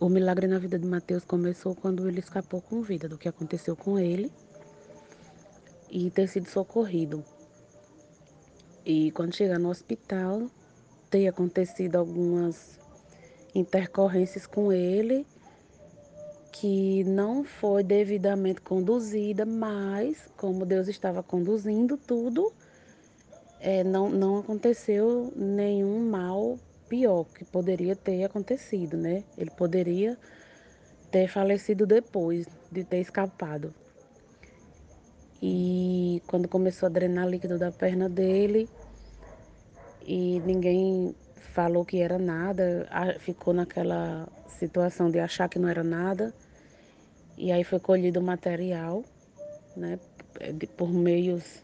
O milagre na vida de Mateus começou quando ele escapou com vida do que aconteceu com ele e ter sido socorrido. E quando chegar no hospital, ter acontecido algumas intercorrências com ele que não foi devidamente conduzida, mas como Deus estava conduzindo tudo, é, não, não aconteceu nenhum mal pior que poderia ter acontecido, né? Ele poderia ter falecido depois de ter escapado. E quando começou a drenar líquido da perna dele, e ninguém falou que era nada, ficou naquela situação de achar que não era nada. E aí foi colhido material, né, por meios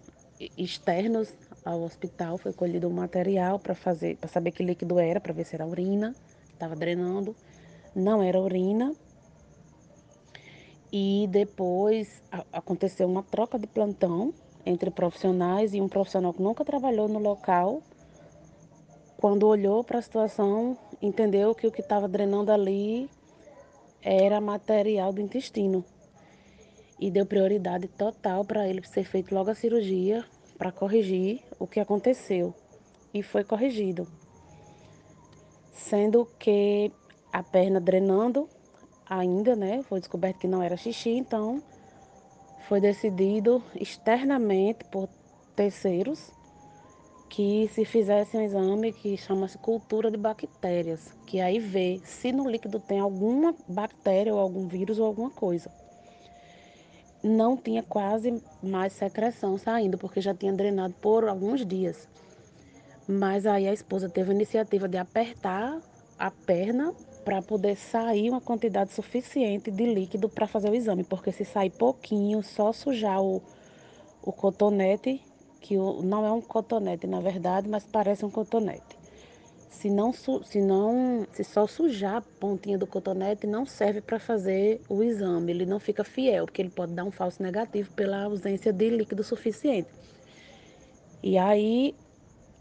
externos ao hospital, foi colhido o material para fazer, para saber que líquido era, para ver se era urina, estava drenando. Não era urina. E depois a, aconteceu uma troca de plantão entre profissionais e um profissional que nunca trabalhou no local. Quando olhou para a situação, entendeu que o que estava drenando ali era material do intestino. E deu prioridade total para ele ser feito logo a cirurgia para corrigir o que aconteceu. E foi corrigido. Sendo que a perna drenando ainda, né? Foi descoberto que não era xixi, então foi decidido externamente por terceiros que se fizesse um exame que chama-se cultura de bactérias, que aí vê se no líquido tem alguma bactéria ou algum vírus ou alguma coisa não tinha quase mais secreção saindo, porque já tinha drenado por alguns dias. Mas aí a esposa teve a iniciativa de apertar a perna para poder sair uma quantidade suficiente de líquido para fazer o exame, porque se sair pouquinho, só sujar o, o cotonete, que o, não é um cotonete na verdade, mas parece um cotonete. Se não, se não, se só sujar a pontinha do cotonete, não serve para fazer o exame. Ele não fica fiel, porque ele pode dar um falso negativo pela ausência de líquido suficiente. E aí,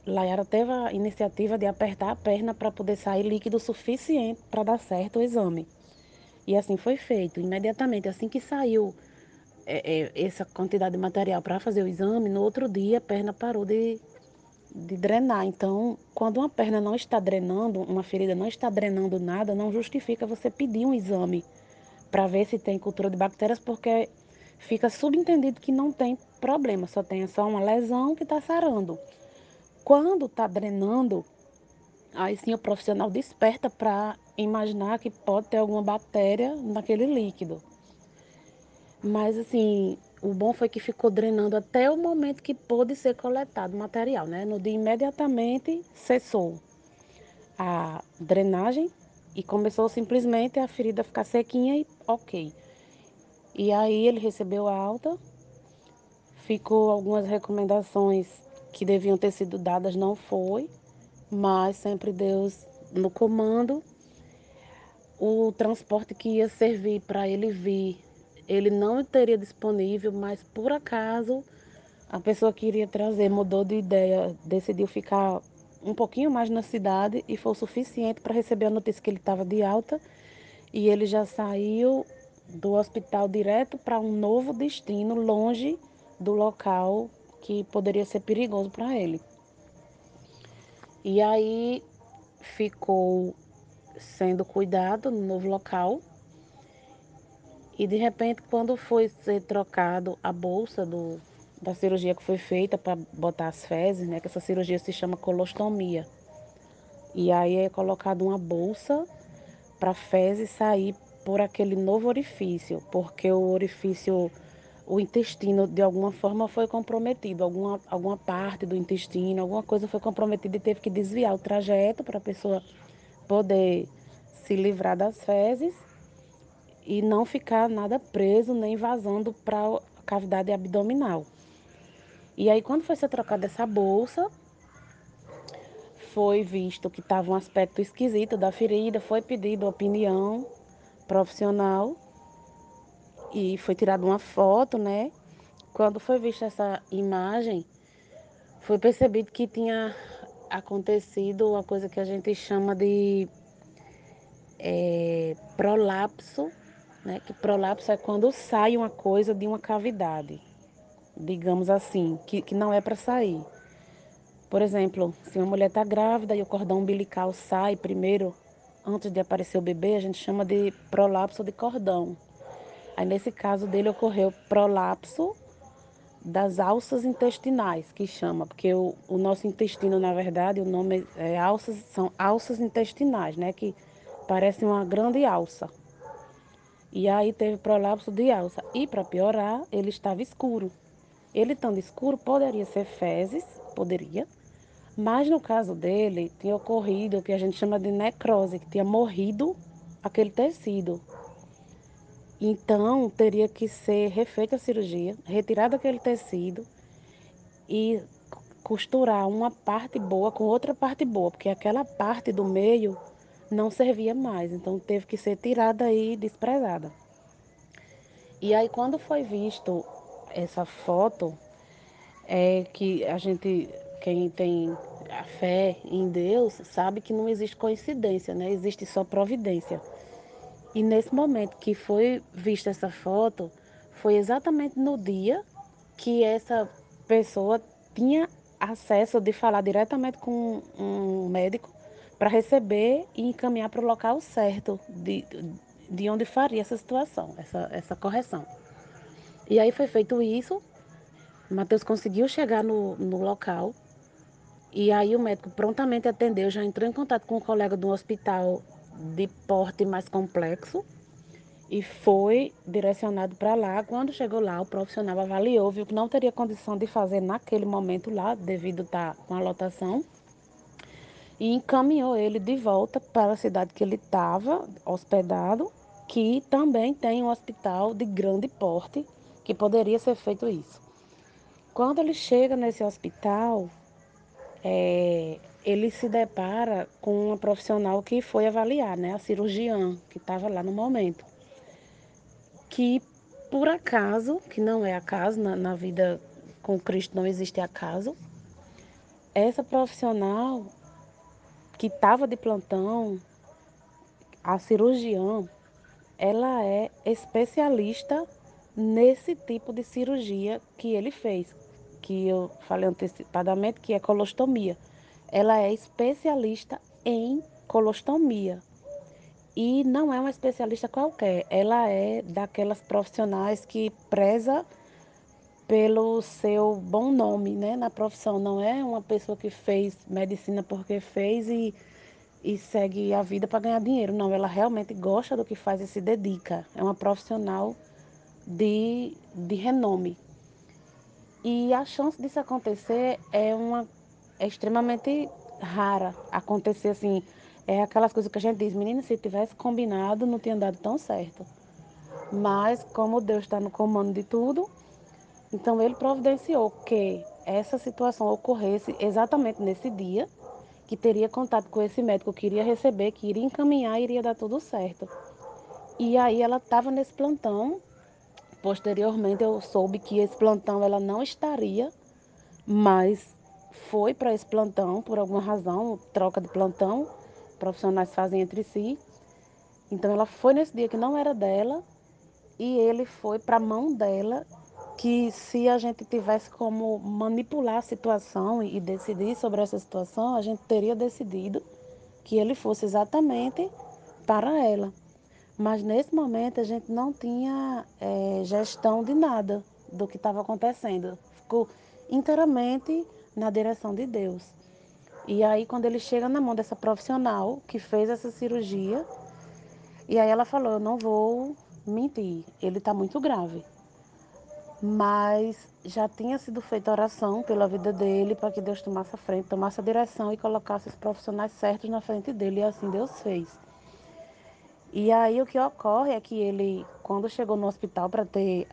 Layara teve a iniciativa de apertar a perna para poder sair líquido suficiente para dar certo o exame. E assim foi feito. Imediatamente, assim que saiu é, é, essa quantidade de material para fazer o exame, no outro dia a perna parou de de drenar. Então, quando uma perna não está drenando, uma ferida não está drenando nada, não justifica você pedir um exame para ver se tem cultura de bactérias, porque fica subentendido que não tem problema, só tem só uma lesão que está sarando. Quando está drenando, aí sim o profissional desperta para imaginar que pode ter alguma bactéria naquele líquido. Mas assim, o bom foi que ficou drenando até o momento que pôde ser coletado o material, né? No dia imediatamente cessou a drenagem e começou simplesmente a ferida ficar sequinha e ok. E aí ele recebeu a alta, ficou algumas recomendações que deviam ter sido dadas, não foi, mas sempre Deus no comando. O transporte que ia servir para ele vir ele não teria disponível, mas por acaso a pessoa que iria trazer mudou de ideia, decidiu ficar um pouquinho mais na cidade e foi o suficiente para receber a notícia que ele estava de alta e ele já saiu do hospital direto para um novo destino, longe do local que poderia ser perigoso para ele. E aí ficou sendo cuidado no novo local e de repente, quando foi ser trocado a bolsa do, da cirurgia que foi feita para botar as fezes, né? Que essa cirurgia se chama colostomia. E aí é colocado uma bolsa para fezes sair por aquele novo orifício, porque o orifício, o intestino de alguma forma foi comprometido, alguma, alguma parte do intestino, alguma coisa foi comprometida e teve que desviar o trajeto para a pessoa poder se livrar das fezes e não ficar nada preso nem vazando para a cavidade abdominal. E aí, quando foi ser trocada essa bolsa, foi visto que estava um aspecto esquisito da ferida, foi pedido opinião profissional e foi tirada uma foto, né? Quando foi vista essa imagem, foi percebido que tinha acontecido uma coisa que a gente chama de é, prolapso, né? Que prolapso é quando sai uma coisa de uma cavidade, digamos assim, que, que não é para sair. Por exemplo, se uma mulher está grávida e o cordão umbilical sai primeiro, antes de aparecer o bebê, a gente chama de prolapso de cordão. Aí nesse caso dele ocorreu prolapso das alças intestinais, que chama, porque o, o nosso intestino, na verdade, o nome é alças, são alças intestinais, né? Que parece uma grande alça. E aí teve prolapso de alça. E para piorar, ele estava escuro. Ele estando escuro, poderia ser fezes, poderia, mas no caso dele, tinha ocorrido o que a gente chama de necrose, que tinha morrido aquele tecido. Então, teria que ser refeita a cirurgia, retirado aquele tecido e costurar uma parte boa com outra parte boa, porque aquela parte do meio não servia mais, então teve que ser tirada e desprezada. E aí, quando foi visto essa foto, é que a gente, quem tem a fé em Deus, sabe que não existe coincidência, né? Existe só providência. E nesse momento que foi vista essa foto, foi exatamente no dia que essa pessoa tinha acesso de falar diretamente com um médico para receber e encaminhar para o local certo de, de onde faria essa situação, essa, essa correção. E aí foi feito isso, Matheus conseguiu chegar no, no local e aí o médico prontamente atendeu, já entrou em contato com um colega um hospital de porte mais complexo e foi direcionado para lá. Quando chegou lá, o profissional avaliou, viu que não teria condição de fazer naquele momento lá, devido estar com a lotação, e encaminhou ele de volta para a cidade que ele estava hospedado, que também tem um hospital de grande porte, que poderia ser feito isso. Quando ele chega nesse hospital, é, ele se depara com uma profissional que foi avaliar, né, a cirurgiã que estava lá no momento. Que por acaso, que não é acaso, na, na vida com Cristo não existe acaso, essa profissional que estava de plantão, a cirurgiã, ela é especialista nesse tipo de cirurgia que ele fez, que eu falei antecipadamente, que é colostomia ela é especialista em colostomia. E não é uma especialista qualquer, ela é daquelas profissionais que preza pelo seu bom nome né, na profissão. Não é uma pessoa que fez medicina porque fez e, e segue a vida para ganhar dinheiro. Não, ela realmente gosta do que faz e se dedica. É uma profissional de, de renome. E a chance disso acontecer é uma é extremamente rara acontecer assim. É aquelas coisas que a gente diz, menina, se tivesse combinado, não tinha dado tão certo. Mas como Deus está no comando de tudo, então ele providenciou que essa situação ocorresse exatamente nesse dia, que teria contato com esse médico que iria receber, que iria encaminhar iria dar tudo certo. E aí ela estava nesse plantão. Posteriormente eu soube que esse plantão ela não estaria, mas foi para esse plantão por alguma razão, troca de plantão, profissionais fazem entre si. Então ela foi nesse dia que não era dela e ele foi para a mão dela, que se a gente tivesse como manipular a situação e decidir sobre essa situação, a gente teria decidido que ele fosse exatamente para ela. Mas nesse momento a gente não tinha é, gestão de nada do que estava acontecendo. Ficou inteiramente na direção de Deus. E aí, quando ele chega na mão dessa profissional que fez essa cirurgia, e aí ela falou: Eu não vou mentir, ele está muito grave. Mas já tinha sido feita oração pela vida dele para que Deus tomasse a frente, tomasse a direção e colocasse os profissionais certos na frente dele. E assim Deus fez. E aí o que ocorre é que ele, quando chegou no hospital para ter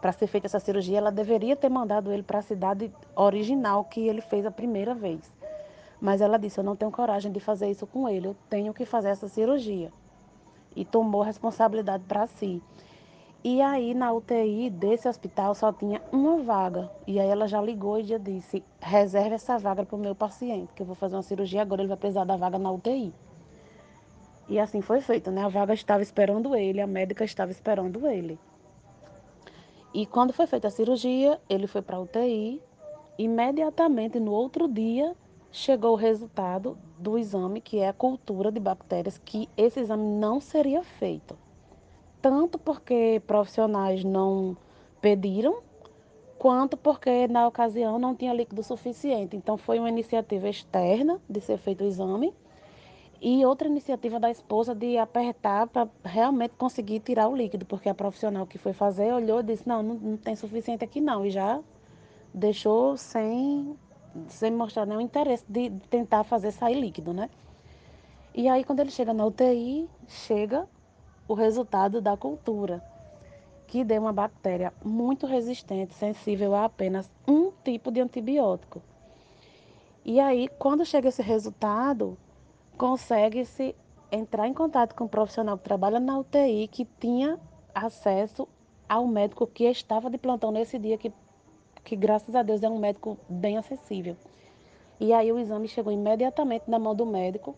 para ser feita essa cirurgia, ela deveria ter mandado ele para a cidade original que ele fez a primeira vez. Mas ela disse: Eu não tenho coragem de fazer isso com ele, eu tenho que fazer essa cirurgia. E tomou a responsabilidade para si. E aí, na UTI desse hospital, só tinha uma vaga. E aí, ela já ligou e já disse: Reserve essa vaga para o meu paciente, que eu vou fazer uma cirurgia agora, ele vai precisar da vaga na UTI. E assim foi feito, né? A vaga estava esperando ele, a médica estava esperando ele. E quando foi feita a cirurgia, ele foi para a UTI. Imediatamente no outro dia chegou o resultado do exame, que é a cultura de bactérias, que esse exame não seria feito. Tanto porque profissionais não pediram, quanto porque na ocasião não tinha líquido suficiente. Então foi uma iniciativa externa de ser feito o exame e outra iniciativa da esposa de apertar para realmente conseguir tirar o líquido, porque a profissional que foi fazer olhou e disse: Não, não, não tem suficiente aqui não, e já deixou sem, sem mostrar nenhum interesse de tentar fazer sair líquido, né? E aí, quando ele chega na UTI, chega o resultado da cultura, que deu uma bactéria muito resistente, sensível a apenas um tipo de antibiótico. E aí, quando chega esse resultado, consegue-se entrar em contato com um profissional que trabalha na UTI que tinha acesso ao médico que estava de plantão nesse dia, que, que graças a Deus é um médico bem acessível. E aí o exame chegou imediatamente na mão do médico.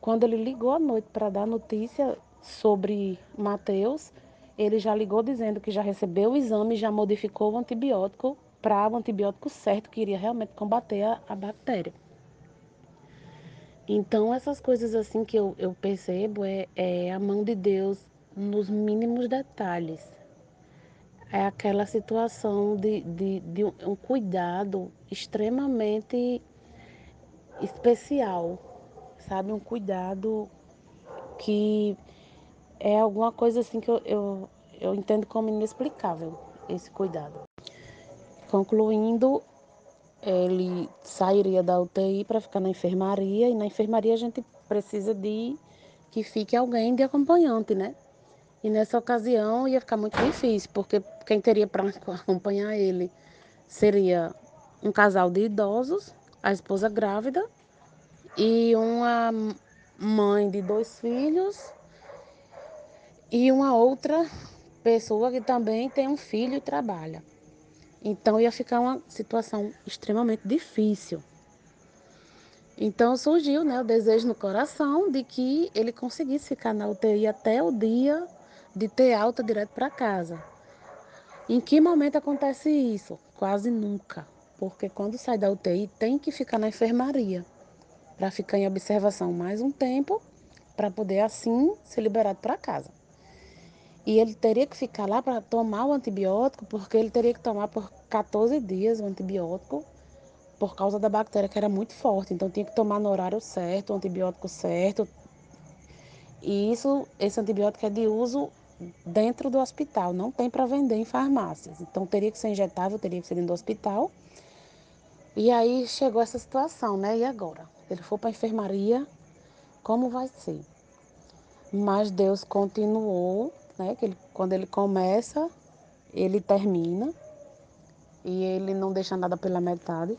Quando ele ligou à noite para dar notícia sobre Mateus, ele já ligou dizendo que já recebeu o exame já modificou o antibiótico para o antibiótico certo que iria realmente combater a, a bactéria. Então, essas coisas assim que eu, eu percebo é, é a mão de Deus nos mínimos detalhes. É aquela situação de, de, de um cuidado extremamente especial, sabe? Um cuidado que é alguma coisa assim que eu, eu, eu entendo como inexplicável, esse cuidado. Concluindo, ele sairia da UTI para ficar na enfermaria e na enfermaria a gente precisa de que fique alguém de acompanhante, né? E nessa ocasião ia ficar muito difícil, porque quem teria para acompanhar ele seria um casal de idosos, a esposa grávida e uma mãe de dois filhos e uma outra pessoa que também tem um filho e trabalha. Então ia ficar uma situação extremamente difícil. Então surgiu né, o desejo no coração de que ele conseguisse ficar na UTI até o dia de ter alta direto para casa. Em que momento acontece isso? Quase nunca. Porque quando sai da UTI tem que ficar na enfermaria para ficar em observação mais um tempo para poder assim ser liberado para casa. E ele teria que ficar lá para tomar o antibiótico, porque ele teria que tomar por 14 dias o antibiótico, por causa da bactéria que era muito forte. Então tinha que tomar no horário certo, o antibiótico certo. E isso, esse antibiótico é de uso dentro do hospital, não tem para vender em farmácias. Então teria que ser injetável, teria que ser dentro do hospital. E aí chegou essa situação, né? E agora? Ele foi para a enfermaria, como vai ser? Mas Deus continuou né? Que ele, quando ele começa, ele termina e ele não deixa nada pela metade.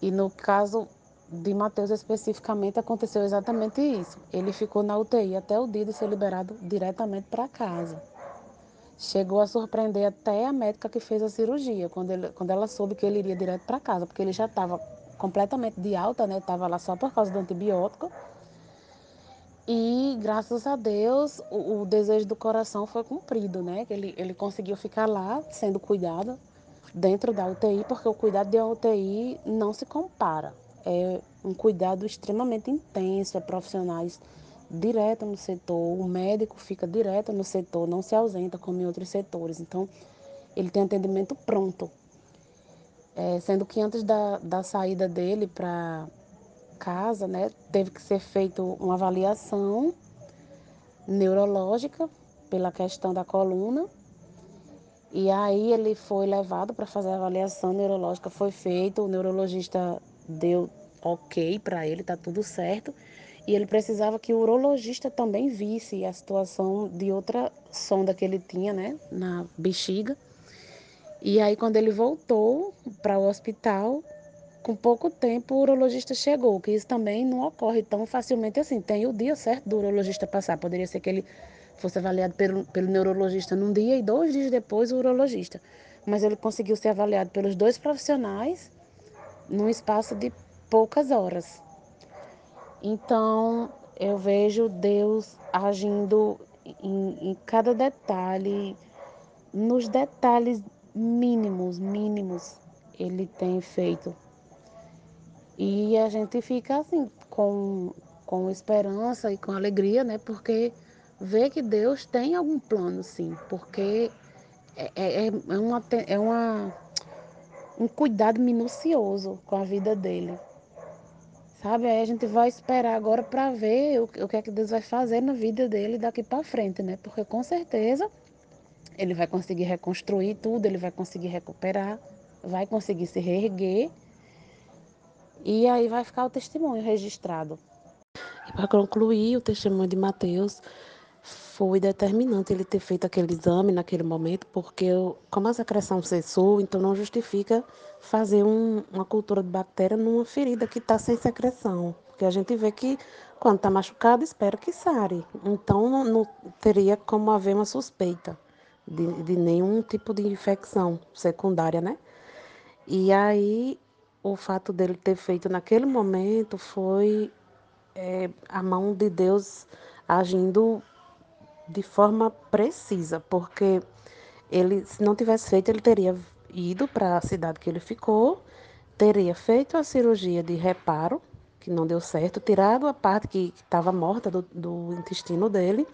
E no caso de Mateus especificamente aconteceu exatamente isso. Ele ficou na UTI até o dia de ser liberado diretamente para casa. Chegou a surpreender até a médica que fez a cirurgia, quando, ele, quando ela soube que ele iria direto para casa, porque ele já estava completamente de alta, né? Estava lá só por causa do antibiótico. E graças a Deus o, o, desejo do coração foi cumprido, né? Ele, ele conseguiu ficar lá sendo cuidado dentro da UTI, porque o cuidado de UTI não se compara. É um cuidado extremamente intenso, é profissionais direto no setor, o médico fica direto no setor, não se ausenta como em outros setores. Então, ele tem atendimento pronto. É, sendo que antes da, da saída dele para casa, né, teve que ser feita uma avaliação neurológica pela questão da coluna. E aí ele foi levado para fazer a avaliação neurológica, foi feito, o neurologista deu ok para ele, tá tudo certo. E ele precisava que o urologista também visse a situação de outra sonda que ele tinha, né, na bexiga. E aí quando ele voltou para o hospital, com pouco tempo o urologista chegou, que isso também não ocorre tão facilmente assim. Tem o dia certo do urologista passar. Poderia ser que ele fosse avaliado pelo, pelo neurologista num dia e dois dias depois o urologista. Mas ele conseguiu ser avaliado pelos dois profissionais num espaço de poucas horas. Então, eu vejo Deus agindo em, em cada detalhe, nos detalhes mínimos, mínimos, ele tem feito. E a gente fica assim, com, com esperança e com alegria, né? Porque vê que Deus tem algum plano, sim. Porque é, é, é, uma, é uma, um cuidado minucioso com a vida dele. Sabe? Aí a gente vai esperar agora para ver o, o que é que Deus vai fazer na vida dele daqui para frente, né? Porque com certeza ele vai conseguir reconstruir tudo, ele vai conseguir recuperar, vai conseguir se reerguer e aí vai ficar o testemunho registrado. E para concluir, o testemunho de Mateus foi determinante ele ter feito aquele exame naquele momento, porque como a secreção cessou, então não justifica fazer um, uma cultura de bactéria numa ferida que está sem secreção. Porque a gente vê que quando está machucado, espera que sare. Então não, não, teria como haver uma suspeita de, de nenhum tipo de infecção secundária, né? E aí o fato dele ter feito naquele momento foi é, a mão de Deus agindo de forma precisa, porque ele, se não tivesse feito, ele teria ido para a cidade que ele ficou, teria feito a cirurgia de reparo, que não deu certo, tirado a parte que estava morta do, do intestino dele,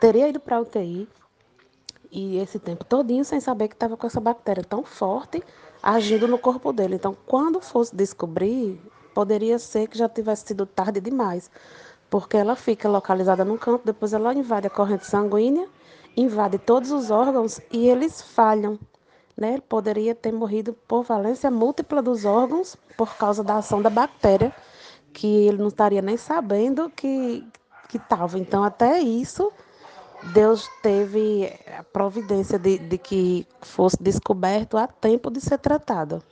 teria ido para a UTI, e esse tempo todinho sem saber que estava com essa bactéria tão forte agindo no corpo dele. Então, quando fosse descobrir, poderia ser que já tivesse sido tarde demais, porque ela fica localizada num canto, depois ela invade a corrente sanguínea, invade todos os órgãos e eles falham. Né? Ele poderia ter morrido por valência múltipla dos órgãos por causa da ação da bactéria, que ele não estaria nem sabendo que estava. Então, até isso Deus teve a providência de, de que fosse descoberto a tempo de ser tratado.